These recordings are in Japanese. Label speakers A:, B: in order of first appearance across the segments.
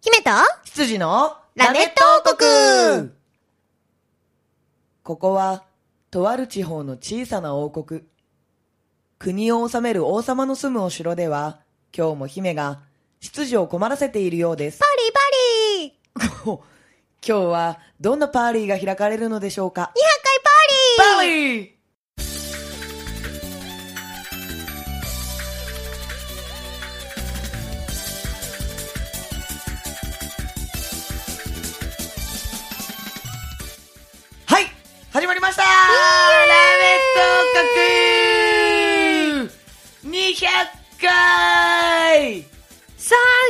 A: 姫と
B: 羊の
A: ラメット王国
B: ここは、とある地方の小さな王国。国を治める王様の住むお城では、今日も姫が、執事を困らせているようです
A: パ。リパリ
B: 今日は、どんなパーリーが開かれるのでしょうか
A: !200 回パーリー
B: パーリー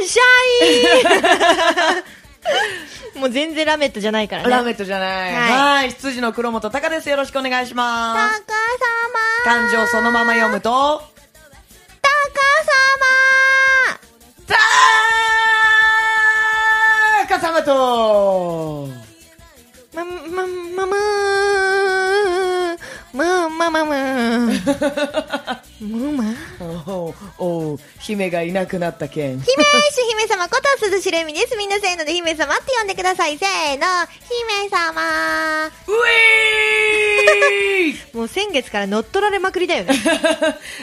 A: シャイン もう全然ラメットじゃないからね。
B: ラメットじゃない。
A: はい
B: はい。羊の黒本隆です。よろしくお願いします。
A: タ
B: 漢字をそのまま読むと、
A: タ
B: たーか様と、
A: カ様ま、ま、ま、まー、ま、ま、ま、まー。む ま
B: おうおう姫がいなくなった件。
A: 姫主姫様こと鈴しれみです。みんなせーので姫様って呼んでください。せーの、姫様。
B: うえー
A: もう先月から乗っ取られまくりだよね。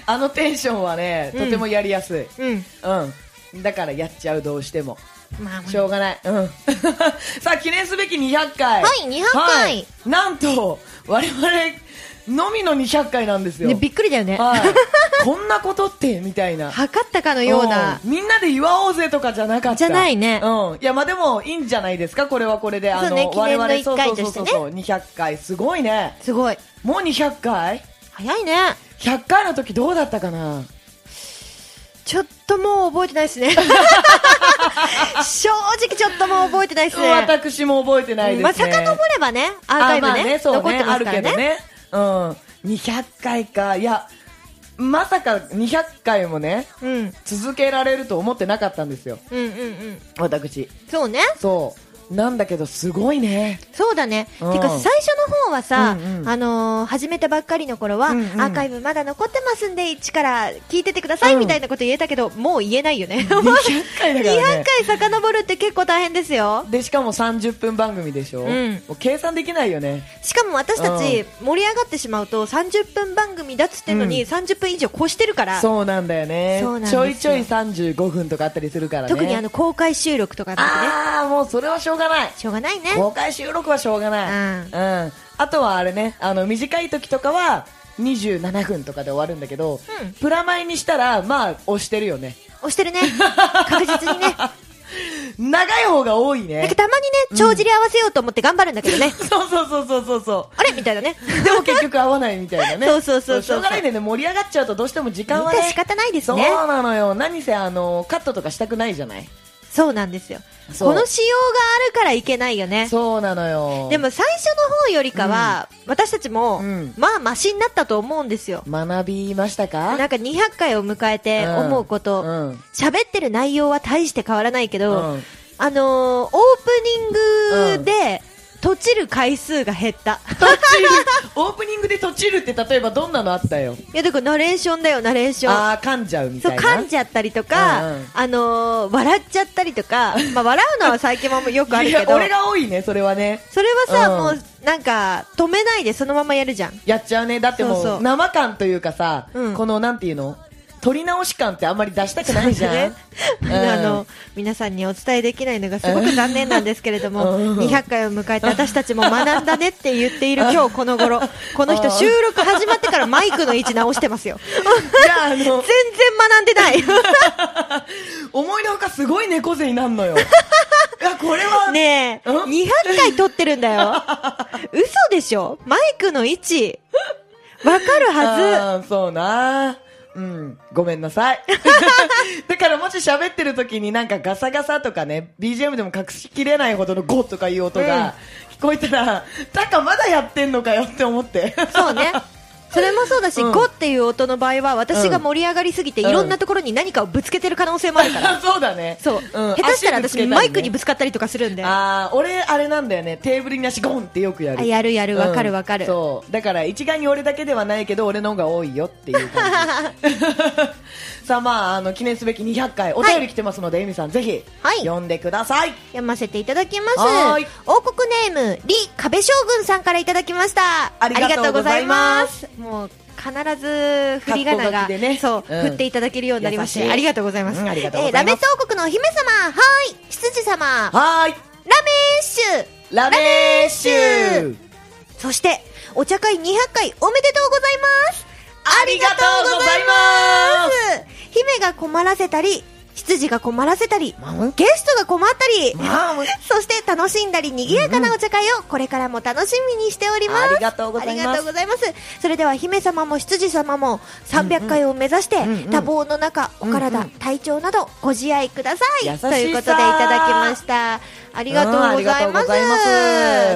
B: あのテンションはね、とてもやりやすい。
A: うん。
B: うん。だからやっちゃう、どうしても。
A: まあまあ
B: しょうがない。うん。さあ、記念すべき200回。
A: はい200回
B: はいなんと、我々のみの200回なんですよ。
A: ね、びっくりだよね。
B: はい。こんなことって、みたいな。
A: 測ったかのような。
B: んみんなで祝おうぜとかじゃなかった。
A: じゃないね
B: うん。いや、まあでも、いいんじゃないですか、これはこれで。あ
A: そうね
B: の、
A: 記念の
B: 我々、
A: 1回としてね
B: そうそうそうそう、200回。すごいね。
A: すごい。
B: もう200回？
A: 早いね。
B: 100回の時どうだったかな？
A: ちょっともう覚えてないですね。正直ちょっともう覚えてないですね。
B: 私も覚えてないですね。
A: まあ、遡ればね、アーカイブね、
B: あまあね、ね、
A: 残ってま
B: あ
A: すからね。
B: るけどね。うん。200回か。いや、まさか200回もね、
A: うん。
B: 続けられると思ってなかったんですよ。
A: うんうんうん。
B: 私。
A: そうね。
B: そう。なんだけど、すごいね。
A: そうだね。
B: うん
A: てか、最初の方はさ、
B: うんうん
A: あのー始めたばっかりの頃は、
B: うんうん
A: アーカイブまだ残ってますんで、一から聞いててください、
B: うん
A: みたいなこと言えたけど、もう言えないよね。もう
B: 200回だから
A: 200
B: ね。
A: 回遡るって結構大変ですよ。
B: で、しかも30分番組でしょ、
A: うん
B: もう計算できないよね。
A: しかも私たち盛り上がってしまうと30分番組だっつってんのに
B: うん
A: 30分以上越してるから、
B: そうなんだよね。ちょいちょい35分とかあったりするからね。
A: 特にあの公開収録とかなんてね
B: あー、もうそれはしょうがない。
A: しょうがないね
B: 公開収録はしょうがない。うん。あとはあれね、あの、短い時とかは、27分とかで終わるんだけど、
A: うん
B: プラマイにしたら、まあ、押してるよね。
A: 押してるね確実にね
B: 長い方が多い
A: なん。たまにね帳尻合わせようと思って頑張るんだけどね、
B: そうそうそうそうそうそ
A: あれ？みたいなね
B: う。でも結局合わないみたいなね。
A: そうそうそう
B: しょうがないんでね、盛り上がっちゃうとどうしても時間はね。
A: 仕方ないです
B: そう
A: ね
B: なのよ。何せあの、カットとかしたくないじゃない。
A: そうなんですよ。この仕様があるからいけないよね。
B: そうなのよ。
A: でも最初の方よりかは、私たちも、
B: うん。
A: まあマシになったと思うんですよ。
B: 学びましたか？
A: なんか200回を迎えて思うこと。
B: うん。
A: 喋、ってる内容は大して変わらないけど、
B: うん。
A: あのーオープニングで、閉じる回数が減った。
B: オープニングで閉じるって例えばどんなのあったよ。
A: いや、だからナレーションだよ、ナレーション。
B: あー、噛んじゃうみたいな。
A: 噛んじゃったりとか、
B: うんうん
A: あのー笑っちゃったりとか、まあ、笑うのは最近もよくあるけど、
B: 俺が多いね、それはね。
A: それはさ、
B: うん
A: もう、なんか、止めないでそのままやるじゃん。
B: やっちゃうね。だってもう生感というかさ、
A: うん
B: この、なんていうの？撮り直し感ってあんまり出したくないじゃん。
A: ね
B: うん
A: あの、皆さんにお伝えできないのがすごく残念なんですけれども、
B: うん
A: 200回を迎えて私たちも学んだねって言っている今日この頃、この人収録始まってからマイクの位置直してますよ。
B: じゃあ、あの
A: 全、然学んでない。
B: 思いのほかすごい猫背になるのよ。いや、これは、
A: ねえ、
B: うん
A: ？200回撮ってるんだよ。嘘でしょ？マイクの位置。わかるは
B: あーそうなうん。ごめんなさい。だからもし喋ってる時になんかガサガサとかね、BGM でも隠しきれないほどのゴッとかいう音が聞こえたら、タカまだやってんのかよって思って。
A: ず。そうね。それもそうだし、
B: うん
A: 5っていう音の場合は、私が盛り上がりすぎて、
B: うん
A: いろんなところに何かをぶつけてる可能性もあるから。
B: そうだね。
A: そう。
B: ん
A: 下手したら私、マイクにぶつかったりとかするんで。あ、
B: 俺、あれなんだよね。テーブルに足ゴンってよくやる。
A: やるやる、わかるわかる。
B: そう。だから、一概に俺だけではないけど、俺の方が多いよっていう感じ。さあ、まあ、あの、記念すべき200回、お便り来てますので、エミさん、ぜひ、
A: はい。
B: 読んでください。
A: 読ませていただきます。王国ネーム、李壁将軍さんからいただきました。
B: ありがとうございます。
A: もう、必ず振り仮名が、
B: ね。
A: そう、
B: うん。
A: 振っていただけるようになりまして、ありがとうございます。
B: うん
A: えーラメット王国のお姫様、はーい、羊様、ラ
B: はーい。
A: メッシュ、
B: ラメッシュ。
A: そして、お茶会200回おめでとうございます
B: ありがとうございます
A: 姫が困らせたり、羊が困らせたり、
B: ま
A: ゲストが困ったり、
B: まあ
A: そして楽しんだり賑やかなお茶会をこれからも楽しみにしております。
B: ありがとうございます
A: ありがとうございます。それでは姫様も羊様も300回を目指して、多忙の中、お体、体調などご自愛ください。ということでいただきました。ありがとうございます。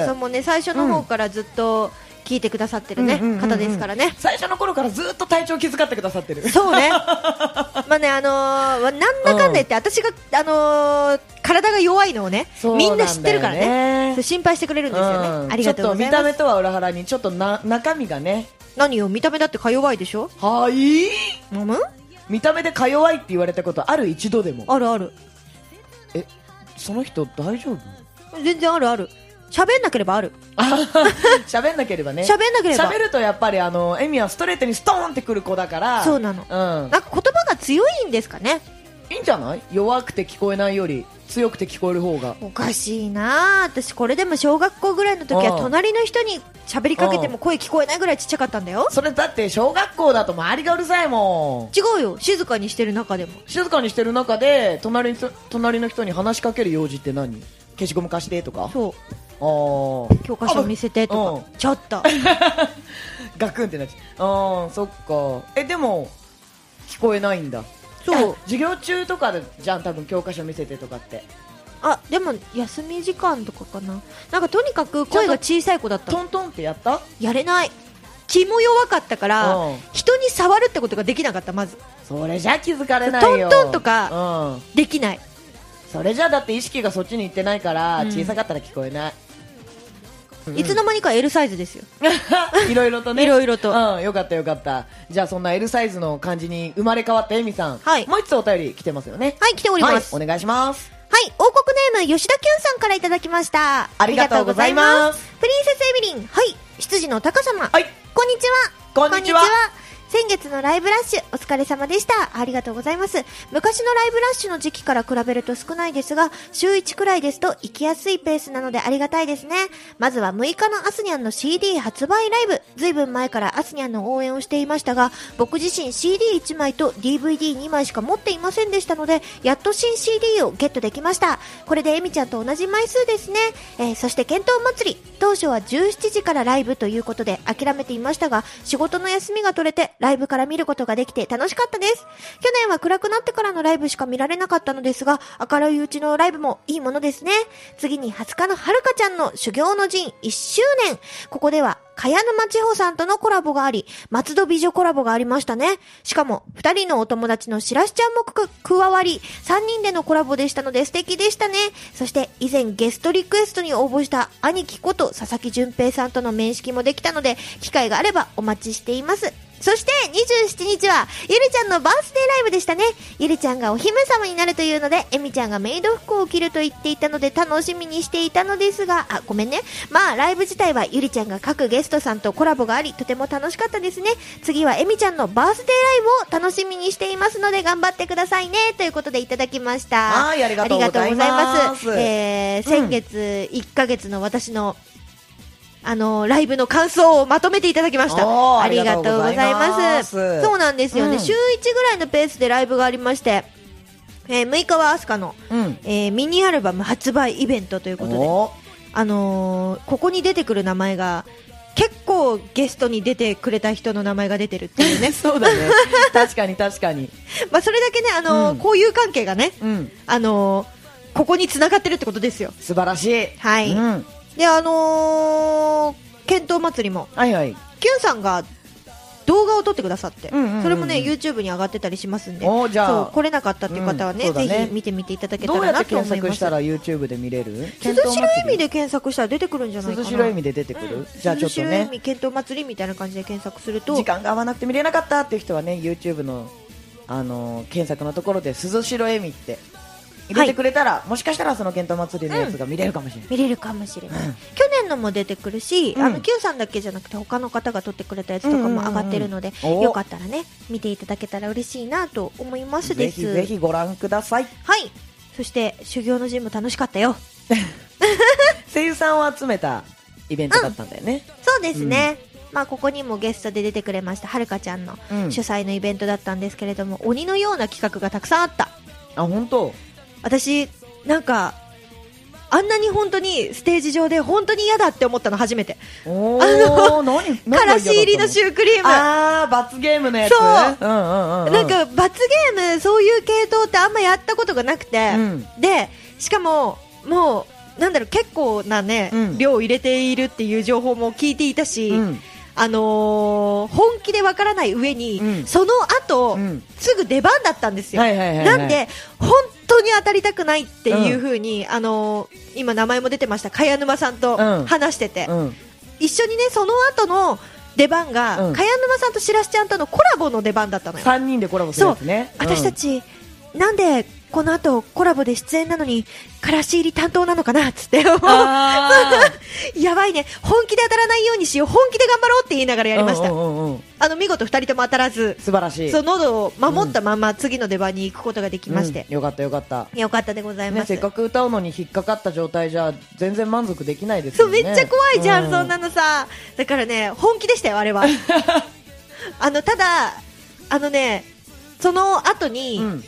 A: そうもうね、最初の方からずっと聞いてくださってるね、
B: うんうんうんうん
A: 方ですからね。
B: 最初の頃からずっと体調気遣ってくださってる。
A: そうね。まあね、あのーなんだかんだ言って、私が、あのー体が弱いのをね、みんな知ってるからね。心配してくれるんですよね。
B: うん
A: ありがとうございます。
B: ちょっと見た目とは裏腹に、ちょっとな、中身がね。
A: 何よ、見た目だってか弱いでしょ？
B: はい？
A: 飲む？
B: 見た目でか弱いって言われたことある？一度でも。
A: あるある。
B: え、その人大丈夫？
A: 全然あるある。喋んなければある。
B: 喋んなければね。
A: 喋んなければ
B: 喋るとやっぱりあの、エミはストレートにストーンってくる子だから。
A: そうなの
B: うん。
A: なんか言葉が強いんですかね
B: いいんじゃない？弱くて聞こえないより、強くて聞こえる方が。
A: おかしいなあ私これでも小学校ぐらいの時は
B: うん
A: 隣の人に喋りかけても声聞こえないぐらいちっちゃかったんだよ。
B: それだって小学校だと周りがうるさいもん。
A: 違うよ。静かにしてる中でも。
B: 静かにしてる中で、隣の隣の人に話しかける用事って何？消しゴム貸してとか？
A: そう。教科書見せてと
B: う
A: か。ちょっと。
B: ガクンってなっちゃうああそっかえでも聞こえないんだ
A: そう
B: あ授業中とかでじゃん多分教科書見せてとかって
A: あ、でも休み時間とかかな。なんかとにかく声が小さい子だったの。
B: トントンってやった？
A: やれない。気も弱かったから、
B: うん
A: 人に触るってことができなかった、まず。
B: それじゃ気づかれないよ
A: トントンとか
B: うん
A: できない。
B: それじゃだって意識がそっちに行ってないから、
A: うん
B: 小さかったら聞こえない
A: いつの間にか L サイズですよ。
B: いろいろとね。
A: いろいろと。
B: うんよかったよかった。じゃあそんな L サイズの感じに生まれ変わったエミさん。
A: はい。
B: もう一つお便り来てますよね。
A: はい、来ております。
B: はい、お願いします。
A: はい、王国ネーム、吉田きゅんさんからいただきました。
B: ありがとうございます。
A: プリンセスエビリン、はい、羊の高様。
B: はい。
A: こんにちは。
B: こんにちは
A: 先月のライブラッシュ、お疲れ様でした。ありがとうございます。昔のライブラッシュの時期から比べると少ないですが、週1くらいですと行きやすいペースなのでありがたいですね。まずは6日のアスニャンの CD 発売ライブ。ずいぶん前からアスニャンの応援をしていましたが、僕自身 CD1 枚と DVD2 枚しか持っていませんでしたので、やっと新 CD をゲットできました。これでエミちゃんと同じ枚数ですね。えーそして検討祭り。当初は17時からライブということで諦めていましたが、仕事の休みが取れてライブから見ることができて楽しかったです。去年は暗くなってからのライブしか見られなかったのですが、明るいうちのライブもいいものですね。次に20日のはるかちゃんの修行の陣1周年。ここでは、茅沼千穂さんとのコラボがあり、松戸美女コラボがありましたね。しかも、二人のお友達のしらしちゃんも加わり、三人でのコラボでしたので素敵でしたね。そして、以前ゲストリクエストに応募した兄貴こと佐々木淳平さんとの面識もできたので、機会があればお待ちしています。そして27日は、ゆりちゃんのバースデーライブでしたね。ゆりちゃんがお姫様になるというので、えみちゃんがメイド服を着ると言っていたので楽しみにしていたのですが、あ、ごめんね。まあ、ライブ自体はゆりちゃんが各ゲストさんとコラボがあり、とても楽しかったですね。次はえみちゃんのバースデーライブを楽しみにしていますので、頑張ってくださいね。ということでいただきました。
B: はいありがとうございます
A: ありがとうございますえー、
B: うん
A: 先月1ヶ月の私のあの、ライブの感想をまとめていただきました。ありがとうございま。
B: ます。す
A: そうなんですよね、
B: うん。
A: 週1ぐらいのペースでライブがありまして、えー6日はアスカの、
B: うん。
A: えーミニアルバム発売イベントということで、
B: お
A: あのーここに出てくる名前が、結構ゲストに出てくれた人の名前が出てるっていうね。
B: そうだね。確かに確かに。
A: まあ、それだけね、あのー
B: うん。
A: 交友関係がね、
B: うん。
A: あのーここに繋がってるってことですよ。
B: 素晴らしい。
A: はい。
B: うん、
A: で、あのー、検討祭りも、
B: はいはい。
A: キュンさんが動画を撮ってくださって、
B: うんうんうんうん。
A: それもね YouTube に上がってたりしますんで。
B: おーじゃあ。
A: そう来れなかったっていう方はね,、
B: うんそうだね。
A: ぜひ見てみていただけたら
B: どうやって
A: なと思います。
B: 検索したら YouTube で見れる？
A: 鈴代恵美で検索したら出てくるんじゃないかな。
B: 鈴代恵美で出てくる、
A: うん。
B: じゃあちょっと
A: 鈴代恵
B: ね
A: 美検討祭りみたいな感じで検索すると。
B: 時間が合わなくて見れなかったっていう人はね YouTube の、あのー検索のところで鈴代恵美って入れてくれたら、もしかしたらその検討祭りのやつが見れるかもしれない、
A: 見れるかもしれない、
B: うん。
A: 去年のも出てくるし、
B: うん。
A: あの Q さんだけじゃなくて他の方が撮ってくれたやつとかも上がってるので、
B: うん。うんうんお
A: よかったらね見ていただけたら嬉しいなと思います
B: ぜ
A: です。
B: ひぜひご覧ください。
A: はい。そして修行の陣も楽しかったよ。
B: 声優さんを集めたイベントだったんだよね、
A: そうですね、まあここにもゲストで出てくれましたはるかちゃんの
B: うん。
A: 主催のイベントだったんですけれども、鬼のような企画がたくさんあった。
B: あ本当
A: 私なんかあんなに本当にステージ上で本当に嫌だって思ったの初めて。
B: おお何何
A: からし入りの
B: ュ
A: シュークリーム。
B: あー罰ゲームのやつ？
A: そう。なんか罰ゲームそういう系統ってあんまやったことがなくて、
B: うん。
A: でしかももうなんだろう結構なね、
B: うん。
A: 量を入れているっていう情報も聞いていたし、
B: うん。
A: あのー本気でわからない上に、
B: うん。
A: その後、
B: うん。
A: すぐ出番だったんですよ、
B: はいはいはいはい。
A: なんで本当に当たりたくないっていう風に、あのー今名前も出てました茅沼さんと
B: うん。
A: 話してて、
B: うん。
A: 一緒にねその後の出番が、
B: うん。
A: 茅沼さんとしらすちゃんとのコラボの出番だったのよ。
B: 3人でコラボするやつね。
A: 私たち、なんでこの後コラボで出演なのにからし入り担当なのかなっつって。
B: あ
A: やばいね。本気で当たらないようにしよう本気で頑張ろうって言いながら
B: ー
A: やりました、
B: うんうんうんうん。
A: あの見事2人とも当たらず
B: 素晴らしい。
A: そう喉を守ったまま次の出番に行くことができまして、
B: うん。よかったよかった。
A: よかったでございます、
B: ねせっかく歌うのに引っかかった状態じゃ全然満足できないです
A: そうめっちゃ怖いじゃん、
B: う
A: そんなのさ。だからね本気でしたよあれは。あのただあのねその後に、
B: うん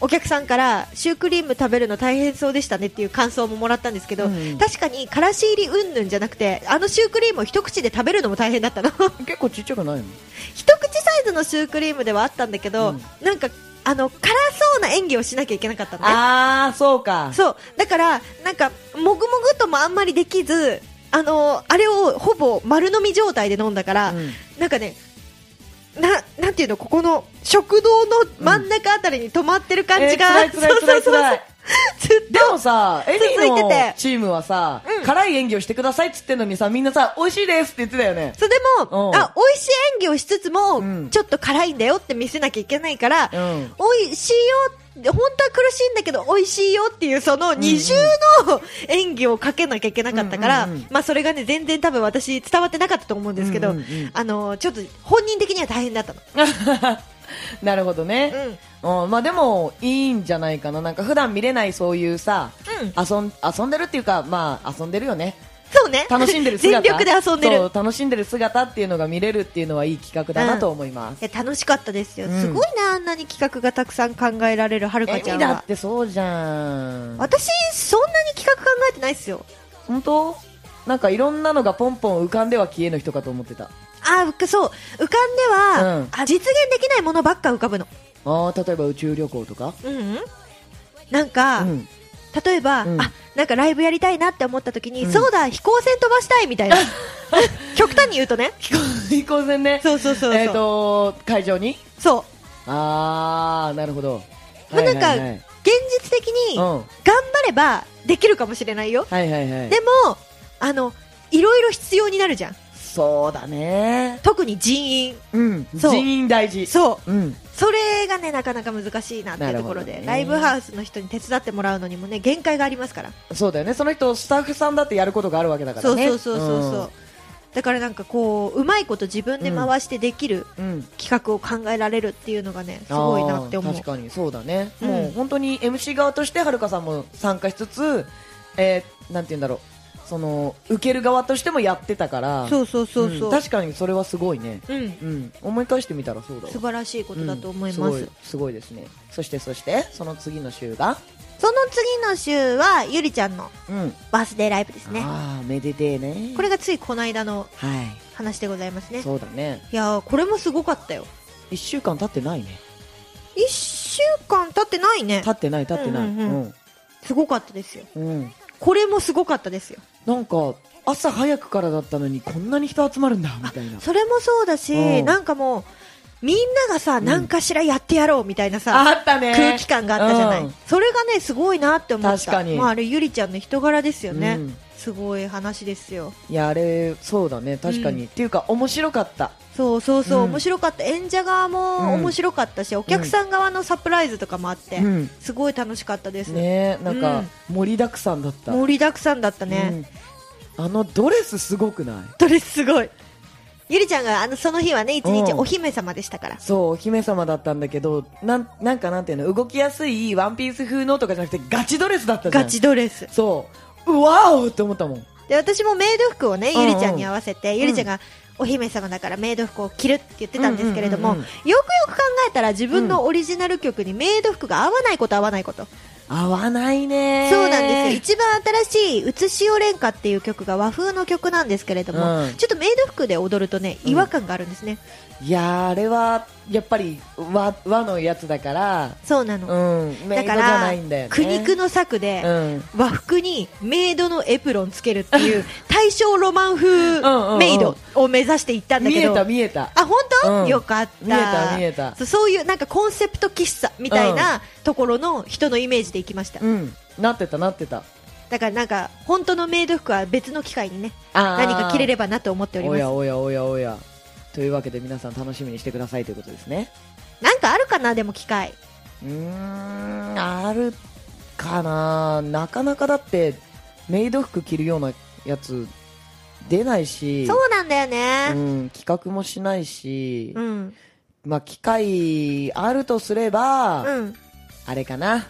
A: お客さんからシュークリーム食べるの大変そうでしたねっていう感想ももらったんですけど、
B: うん。
A: 確かにからし入りうんぬんじゃなくてあのシュークリームを一口で食べるのも大変だったの。
B: 結構ちっちゃくないの？
A: 一口サイズのシュークリームではあったんだけど、
B: うん。
A: なんかあの辛そうな演技をしなきゃいけなかったのね。
B: ああそうか。
A: そう。だからなんかもぐもぐともあんまりできずあのあれをほぼ丸飲み状態で飲んだから、
B: うん。
A: なんかねななんていうのここの食堂の真ん中あたりに止まってる感じが、
B: えー辛い辛い辛い辛い。
A: ずっと
B: でもさ、エミ
A: 続いて
B: の
A: て。
B: チームはさ、
A: うん。
B: 辛い演技をしてくださいっつってんのにさ、みんなさ、美味しいですって言ってたよね。
A: それでも、
B: うん。
A: あ、美味しい演技をしつつも、
B: うん。
A: ちょっと辛いんだよって見せなきゃいけないから、
B: うん。
A: 美味しいよって、本当は苦しいんだけど美味しいよっていうその二重の演技をかけなきゃいけなかったから、まあそれがね、全然多分私伝わってなかったと思うんですけど、あの、ちょっと本人的には大変だったの。
B: なるほどね。
A: うん。
B: うん、まあでも、いいんじゃないかな。なんか普段見れないそういうさ、
A: うん。
B: 遊ん、遊んでるっていうか、まあ遊んでるよね。
A: そうね。
B: 楽しんでる姿。
A: 全力で遊んでる。
B: 楽しんでる姿っていうのが見れるっていうのはいい企画だなと思います。
A: いや楽しかったですよ、
B: うん
A: すごいなあんなに企画がたくさん考えられるはるかちゃんは
B: てそうじゃん。
A: 私そんなに企画考えてないっすよ
B: 本当？なんかいろんなのがポンポン浮かんでは消えの人かと思ってた。
A: あそう浮かんでは、
B: うん
A: あ実現できないものばっか浮かぶの
B: ああ、例えば宇宙旅行とか？
A: うん、うん、なんか、
B: うん。
A: 例えば、
B: うん
A: あなんかライブやりたいなって思った時に、
B: うん
A: そうだ飛行船飛ばしたいみたいな 極端に言うとね
B: 飛行船ね。
A: そうそうそうそう、
B: えっ、と、会場に？
A: そ
B: あー、なるほど。
A: まあなんか
B: はいはいはい、
A: う現実的に
B: うん。
A: 頑張ればできるかもしれないよ、
B: はいはいはい。
A: でもあのいろいろ必要になるじゃん
B: そうだね。
A: 特に人員
B: うん。
A: そう
B: 人員大事。
A: そう
B: うん。
A: それがねなかなか難しいなっていうところで、
B: ね
A: ライブハウスの人に手伝ってもらうのにもね限界がありますから、
B: そうだよね。その人、スタッフさんだってやることがあるわけだからね。
A: そうそうそうそうそう、だからなんかこううまいこと自分で回してできる。企画を考えられるっていうのがねすごいなって思う。
B: 確かにそうだね、
A: うん。
B: もう本当に MC 側としてはるかさんも参加しつつ、えー、なんて言うんだろうその受ける側としてもやってたから。
A: そうそうそうそう、
B: ん。確かにそれはすごいね、
A: うん。
B: うん、思い返してみたらそうだわ。
A: 素晴らしいことだと思い
B: うん。
A: ます,、
B: すごいすごいですね。そしてそしてその次の週が？
A: その次の週はゆりちゃんの
B: うん。
A: バースデーライブですね。
B: ああめでてえね。
A: これがついこの間の
B: は
A: 話でございますね。
B: いそうだね。
A: いやーこれもすごかったよ。
B: 1週間経ってないね。
A: 1週間経ってないね。
B: 経ってない経ってない。
A: うんうんうん。すごかったですよ。
B: うん、うん。
A: これもすごかったですよ
B: なんか朝早くからだったのにこんなに人集まるんだみたいな。
A: それもそうだし、
B: うん。
A: なんかもう、みんながさ、何かしらやってやろうみたいなさ、
B: あったね。
A: 空気感があったじゃない、
B: うん。
A: それがね、すごいなって思った。
B: 確かに。
A: まあ、あれ、ゆりちゃんの人柄ですよね。
B: うん
A: すごい話ですよ。
B: いやあれそうだね。確かに、
A: うん
B: っていうか面白かった。
A: そうそうそう、
B: うん。
A: 面白かった。演者側も面白かったし、お客さん側のサプライズとかもあって、
B: うん。
A: すごい楽しかったです。
B: ねなんか盛りだくさんだった、
A: 盛りだくさんだったね。
B: うん。あのドレスすごくない？
A: ドレスすごい。ゆりちゃんがあのその日はね、一日
B: うん。
A: お姫様でしたから。
B: そうお姫様だったんだけどなんなんかなんていうの？動きやすいワンピース風のとかじゃなくてガチドレスだったじゃん。
A: ガチドレス。
B: そううわおって思ったもん。
A: で、私もメイド服をね、
B: うんうん。
A: ゆりちゃんに合わせて、ゆりちゃんがお姫様だからメイド服を着るって言ってたんですけれども、
B: うんうんうん
A: よくよく考えたら自分のオリジナル曲にメイド服が合わないこと合わないこと。
B: 合わないね。
A: そうなんですよ。一番新しい、うつしおれんかっていう曲が和風の曲なんですけれども、
B: うん。
A: ちょっとメイド服で踊るとね、違和感があるんですね。
B: いやーあれはやっぱり和和のやつだから
A: そうなの。
B: うん
A: だから、苦肉の策で、
B: うん。
A: 和服にメイドのエプロンつけるっていう 大正ロマン風メイドを目指していったんだ
B: 見え
A: けど、
B: た見えた。
A: あ本当、
B: うん。
A: よかった。
B: 見えた見えた。
A: そういうなんかコンセプト喫茶みたいなところの人のイメージで行きました、
B: うん。なってたなってた。
A: だからなんか本当のメイド服は別の機会にね何か着れればなと思っております。
B: おやおやおやおやというわけで皆さん楽しみにしてくださいということですね。
A: なんかあるかなでも機会
B: うーんあるかな。なかなかだってメイド服着るようなやつ出ないし。
A: そうなんだよ
B: う
A: ね
B: ん、企画もしないし、
A: うん。
B: まあ機会あるとすれば、
A: うん。
B: あれかな。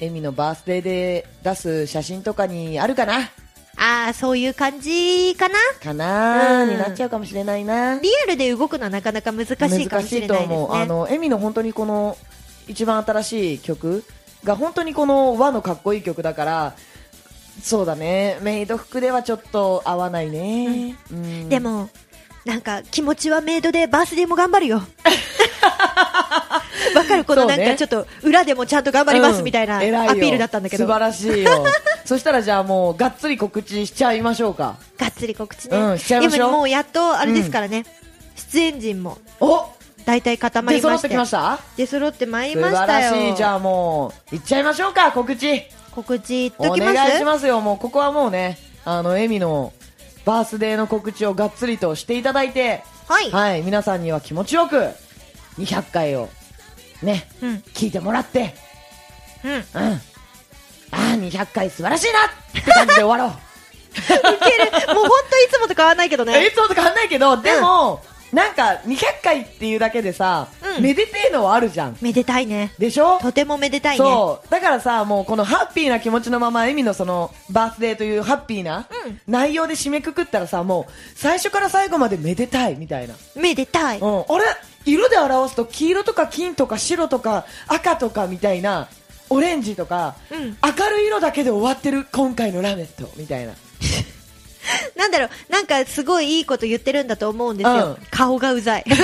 B: エミのバースデーで出す写真とかにあるかな
A: ああそういう感じかな？
B: かな、
A: うん。
B: になっちゃうかもしれないな。
A: リアルで動くのはなかなか難しいかもしれないですね。
B: 難しいと思う。あのエミの本当にこの一番新しい曲が本当にこの和のかっこいい曲だからそうだね。メイド服ではちょっと合わないね、うん。
A: でもなんか気持ちはメイドでバースデーも頑張るよ わかる。このなんかちょっと裏でもちゃんと頑張りますみたいなアピールだったんだけど、が
B: 素晴らしいよ。そしたらじゃあもうがっつり告知しちゃいましょうか。
A: っつり告知ね、
B: うんしちゃいましょう。
A: 今もうやっとあれですからね、出演陣も。
B: お！
A: 大体固まり
B: 出揃っ
A: ましてて
B: きました？
A: 出揃ってまいり
B: 素晴
A: ましたよ。
B: らしい。じゃあもういっちゃいましょうか告知。
A: 告知言っ
B: お
A: ときます？
B: 願いしますよ。もうここはもうねあのエミのバースデーの告知をがっつりとしていただいて
A: はい、
B: はい皆さんには気持ちよく200回をね
A: うん。
B: 聞いてもらって。
A: うん。
B: うん。ああ200回素晴らしいな！って感じで終わろう。
A: ウケる。もう本当いつもと変わらないけど
B: え
A: ね。
B: いつもと変わんないけど、でも、なんか200回っていうだけでさ、
A: うん。
B: めでてえのはあるじゃん。
A: めでたいね。
B: でしょ？
A: とてもめでたいね。
B: そう。だからさ、もうこのハッピーな気持ちのまま、エミのその、バースデーというハッピーな
A: うん。
B: 内容で締めくくったらさ、もう、最初から最後までめでたいみたいな。
A: めでたい。
B: うん。あれ？色で表すと、黄色とか金とか白とか赤とかみたいな、オレンジとか、
A: うん
B: 明るい色だけで終わってる今回のラメットみたいな。
A: なんだろう、なんかすごいいいこと言ってるんだと思うんですよ。
B: うん
A: 顔がうざい。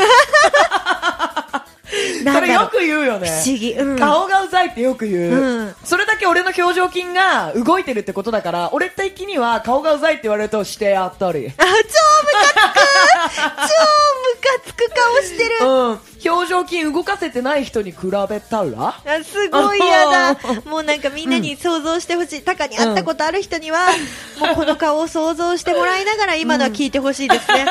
A: な
B: それよく言うよね。
A: 不思議。うん。
B: 顔がうざいってよく言う、
A: うん
B: それだけ俺の表情筋が動いてるってことだから俺的には顔がうざいって言われるとしてやったり
A: あ、超ムカつく超つく顔してる。
B: うん。表情筋動かせてない人に比べたら？
A: あすごい嫌だ。もうなんかみんなに想像してほしい。タカに会ったことある人には、もうこの顔を想像してもらいながら今のは聞いてほしいですね。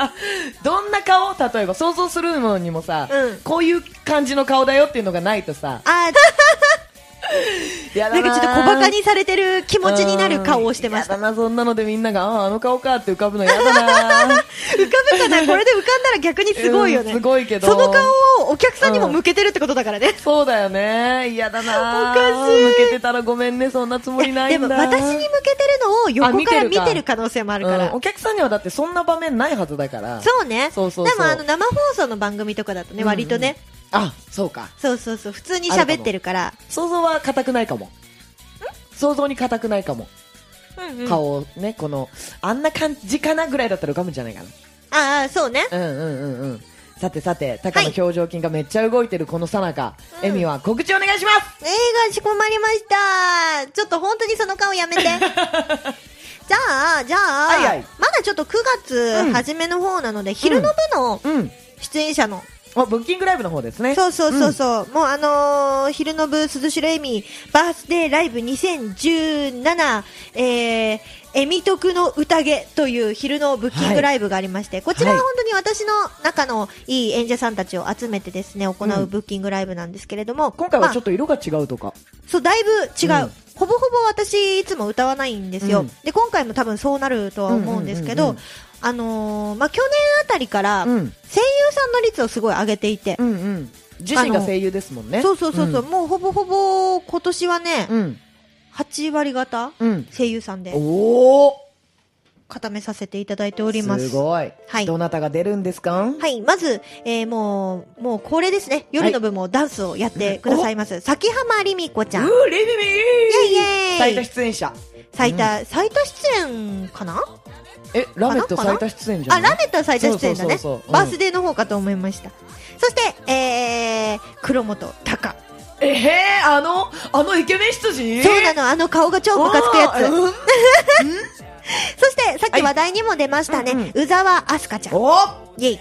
B: どんな顔？例えば想像するのにもさ、
A: うん。
B: こういう感じの顔だよっていうのがないとさ。
A: あ なんかちょっと小馬鹿にされてる気持ちになる顔をしてました。
B: やだなそんなのでみんながあああの顔かって浮かぶのやだな
A: 浮かぶかなこれで浮かんだら逆にすごいよね。
B: うんすごいけど。
A: その顔をお客さんにも向けてるってことだからね。
B: そうだよね。嫌だな
A: おかしい。
B: 向けてたらごめんねそんなつもりないんだ。
A: でも私に向けてるのを横から
B: あ見てる
A: 可能性もあるから。
B: うん。お客さんにはだってそんな場面ないはずだから。
A: そうね。
B: そうそうそう。
A: でもあの生放送の番組とかだとね、
B: うんうん。
A: 割とね、
B: あそうか。
A: そうそうそう、普通に喋ってるから。
B: 想像は硬くないかも。想像に硬くないかも、
A: うんうん。
B: 顔をねこのあんな感じかなぐらいだったら浮かぶんじゃないか
A: ああ、そうね。
B: なうんうんうんうん。さてさてタカの表情筋がめっちゃ動いてるこのさなか、
A: うん。
B: エミは告知お願いします。
A: 映画仕込まれました。ちょっと本当にその顔やめて。じゃあ、じゃあ、
B: はいはい。
A: まだちょっと9月初めの方なので、昼の部の
B: うん。
A: 出演者の、
B: あ、ブッキングライブの方ですね。
A: そうそうそうそう、もうあのー昼の部鈴代恵美バースデーライブ2017、えー、えみとくの宴という昼のブッキングライブがありまして、こちらは
B: はい
A: 本当に私の中のいい演者さんたちを集めてですね、行
B: うん
A: うブッキングライブなんですけれども、
B: 今回はちょっ
A: と、
B: と色が違うとか。
A: そう、だいぶ違う。
B: うん
A: ほぼほぼ私いつも歌わないんですよ。
B: うん
A: で、今回も多分そうなるとは思うんですけど
B: うんうんうんうん、
A: あのーまあ、去年あたりから、声
B: ん。
A: 優さんの率をすごい上げていて、
B: うんうん。自身が声優ですもんね。
A: そうそうそうそう、
B: ん
A: もうほぼほぼ今年はね、
B: うん。
A: 8割方
B: うん。
A: 声優さんで
B: おー
A: 固めさせていただいております。
B: すごい。
A: はい
B: どなたが出るんですか？
A: はい、まず、えー、もう、もう恒例ですね。夜の部もダンスをやってくださいます。崎浜りみこちゃん。イ
B: うー、レミミ
A: ェイイェイ
B: 最多出演者。
A: 最多、最多出演かな？
B: え、ラメット最多出演じゃ
A: あ、ラメットは最多出演だね。バースデーの方かと思いました。そして、えー、黒本隆。
B: えへー、あの、あのイケメン羊？
A: そうなの、あの顔が超ムカつくやつ。
B: うん？
A: そして、さっき話題にも出ましたね、
B: はい。
A: 宇沢明日香ちゃん。
B: お
A: イェイ。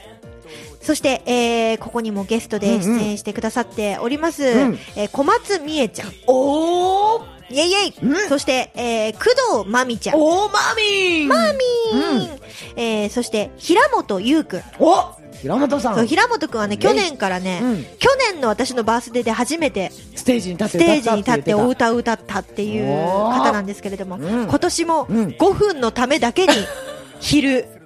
A: そして、えー、ここにもゲストで出演してくださっております、
B: うん。
A: えー小松美恵ちゃん。
B: おー
A: イェイイェイ、
B: うん。
A: そして、えー、工藤真美ちゃん。
B: おー、マミー。マ
A: マミー、えー、そして、平本優くん。
B: お平本さん。
A: そう、平本くんはね、去年からね、
B: うん。
A: 去年の私のバースデーで初めて
B: ステージに立って
A: ステージに立ってお
B: 歌
A: 歌を歌ったっていう方なんですけれども、
B: うん。
A: 今年も
B: うん。
A: 5分のためだけに昼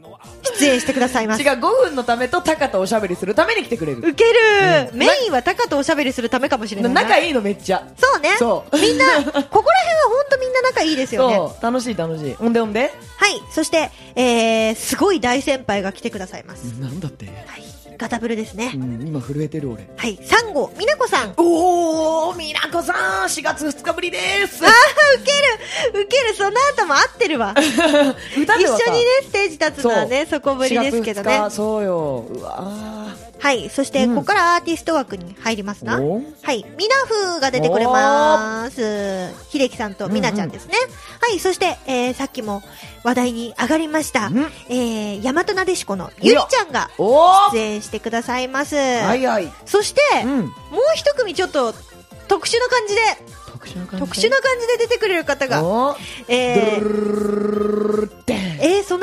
A: 出演してくださいます
B: 違う、。5分のためとタカとおしゃべりするために来てくれる。
A: ウケる、
B: うん
A: メインはタカとおしゃべりするためかもしれないな。
B: 仲いいのめっちゃ。
A: そうね。
B: そう
A: みんな、ここら辺は本当みんな仲いいですよね。
B: そう、楽しい楽しい。ほんでほんで？
A: はい。そして、えー、すごい大先輩が来てくださいます。
B: なんだって？
A: はい。ガタブルですね。
B: うん、今震えてる俺。
A: はい。サンゴ、みなこさん。
B: おー、みなこさん、4月2日ぶりです
A: あ。ー、ウケるウケるその後も合ってるわ。
B: 歌
A: 一緒にね、ステージ立つのはね、そこぶりですけど
B: 4
A: ね
B: 月。2日そうよ。うわ
A: はい。そして、
B: うん
A: ここからアーティスト枠に入りますな。
B: お
A: はい。ミナフが出てくれます。秀樹さんとミナちゃんですね。はい。そして、えー、さっきも話題に上がりました
B: うん。
A: えー、大和なでしこのゆりちゃんが出演してくださいます。
B: はいはい。
A: そして、
B: うん。
A: もう一組ちょっと特殊な感じで、
B: 特殊な感じ。
A: で出てくれる方が、えー、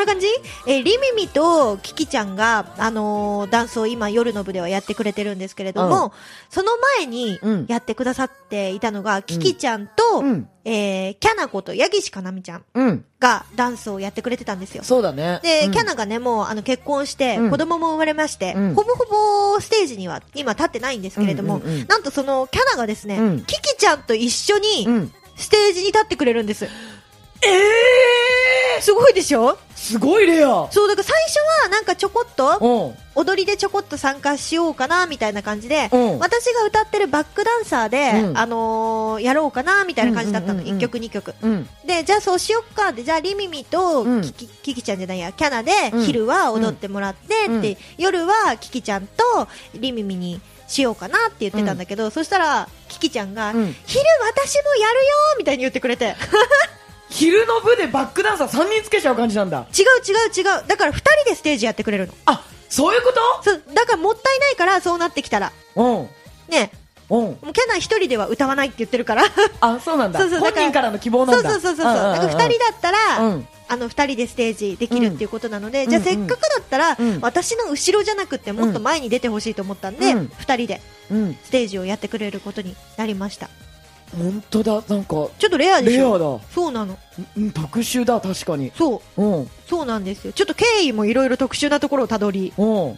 A: な感じ？えー、リミミとキキちゃんが、あのーダンスを今夜の部ではやってくれてるんですけれども、
B: うん。
A: その前に
B: うん。
A: やってくださっていたのが、キキちゃんと、
B: うん。
A: えー、キャナことヤギシかなみちゃん
B: うん。
A: がダンスをやってくれてたんですよ。
B: そうだね。
A: で、
B: うん。
A: キャナがね、もう、あの、結婚して、
B: うん。
A: 子供も生まれまして、
B: うん。
A: ほぼほぼステージには今立ってないんですけれども、
B: うんうんうん
A: なんとその、キャナがですね、
B: うん。
A: キキちゃんと一緒に、
B: うん。
A: ステージに立ってくれるんです。
B: ええ
A: すごいでしょ？
B: ーすごいレア
A: そう、だから最初はなんかちょこっと、
B: うん。
A: 踊りでちょこっと参加しようかな、みたいな感じで、
B: うん
A: 私が歌ってるバックダンサーで、
B: うん
A: あのーやろうかな、みたいな感じだったの。
B: うんうんうんうん
A: 1曲2曲。
B: うん。
A: で、じゃあそうしよっかで、じゃあリミミと
B: うん
A: キキ,、キキちゃんじゃないや、キャナで
B: うん
A: 昼は踊ってもらって、
B: うん
A: で、夜はキキちゃんとリミミにしようかなって言ってたんだけど、そしたら、キキちゃんが、
B: うん
A: 昼私もやるよみたいに言ってくれて。
B: 昼の部でバックダンサー3人つけちゃう感じなんだ。
A: 違う違う違う。だから二人でステージやってくれるの。
B: あ、そういうこ
A: そう、だからもったいないから、そうなってきたら。
B: と
A: ね、
B: うん。うん。
A: もうキャナ一人では歌わないって言ってるから。
B: あ、そうなんだ。
A: そうそう
B: 本人からの希望なんだ。
A: そうそうそうそう。だから二人だったら、
B: うん
A: あの二人でステージできるっていうことなので、じゃあ
B: うん
A: せっかくだったら、
B: うん
A: 私の後ろじゃなくてもっと前に出てほしいと思ったんで、二、
B: うん
A: 人で
B: うん。
A: ステージをやってくれることになりました。
B: 本当だ、なんか、
A: ちょっとレアでしょ？
B: レアだ。
A: そうなの。
B: うん、特殊だ、確かに。
A: そう、
B: うん。
A: そうなんですよ。ちょっと経緯もいろいろ特殊なところをたどり。
B: うん。へ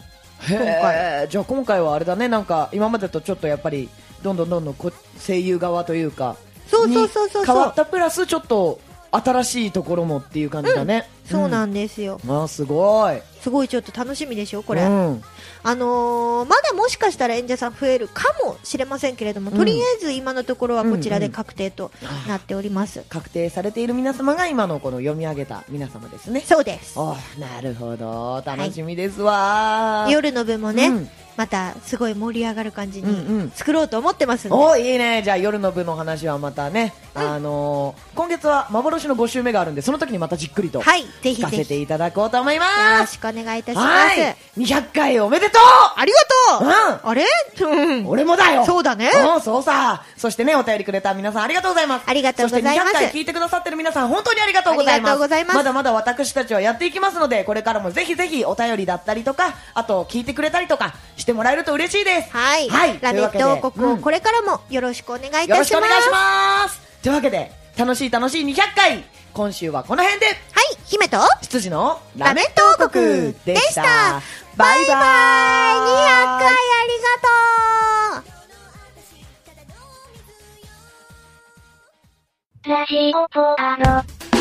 A: 今
B: え。じゃあ今回はあれだね、なんか、今までとちょっとやっぱり、どんどんどんどんこ声優側というか、
A: そうそうそうそう
B: に変わ。ったプラスちょっと新しいところもっていう感じだね。
A: そうなんんですよ。
B: あーすごい。
A: すごいちょっと楽しみでしょ、これ。
B: うん。
A: あのーまだもしかしたら演者さん増えるかもしれませんけれども、
B: うん
A: とりあえず今のところはこちらで確定となっております。
B: 確定されている皆様が今のこの読み上げた皆様ですね。
A: そうです。
B: あなるほど。楽しみですわ、
A: 夜の部もね、
B: うん
A: またすごい盛り上がる感じ
B: うんうん
A: に作ろうと思ってますんで。
B: おいいね。じゃあ夜の部の話はまたね、あのー今月は幻の5週目があるんで、その時にまたじっくりと
A: はい、ぜひ
B: 聞かせていただこうと思います。
A: ろしくお願いいたします。
B: はい。200回おめでと
A: ありがとう、
B: う
A: あれ？うん
B: う俺もだよ
A: そうだね
B: うん、そうさ。そしてね、お便りくれた皆さんありがとうございます。
A: ありがとうございます
B: そして200回聞いてくださってる皆さん本当にありがとうございます。
A: ありがとうございます
B: まだまだ私たちはやっていきますので、これからもぜひぜひお便りだったりとか、あと聞いてくれたりとかしてもらえると嬉しいです。
A: はい。
B: はい。
A: ラメット王国をこれからもよろしくお願いいたし
B: よ
A: ます。
B: ろしくお願いします。というわけで、楽しい楽しい200回、今週はこの辺で、
A: はい、姫と、
B: 羊の
A: ラメット王国でした。
B: バイバイ
A: 200回ありがとう
C: ラジオポアロ。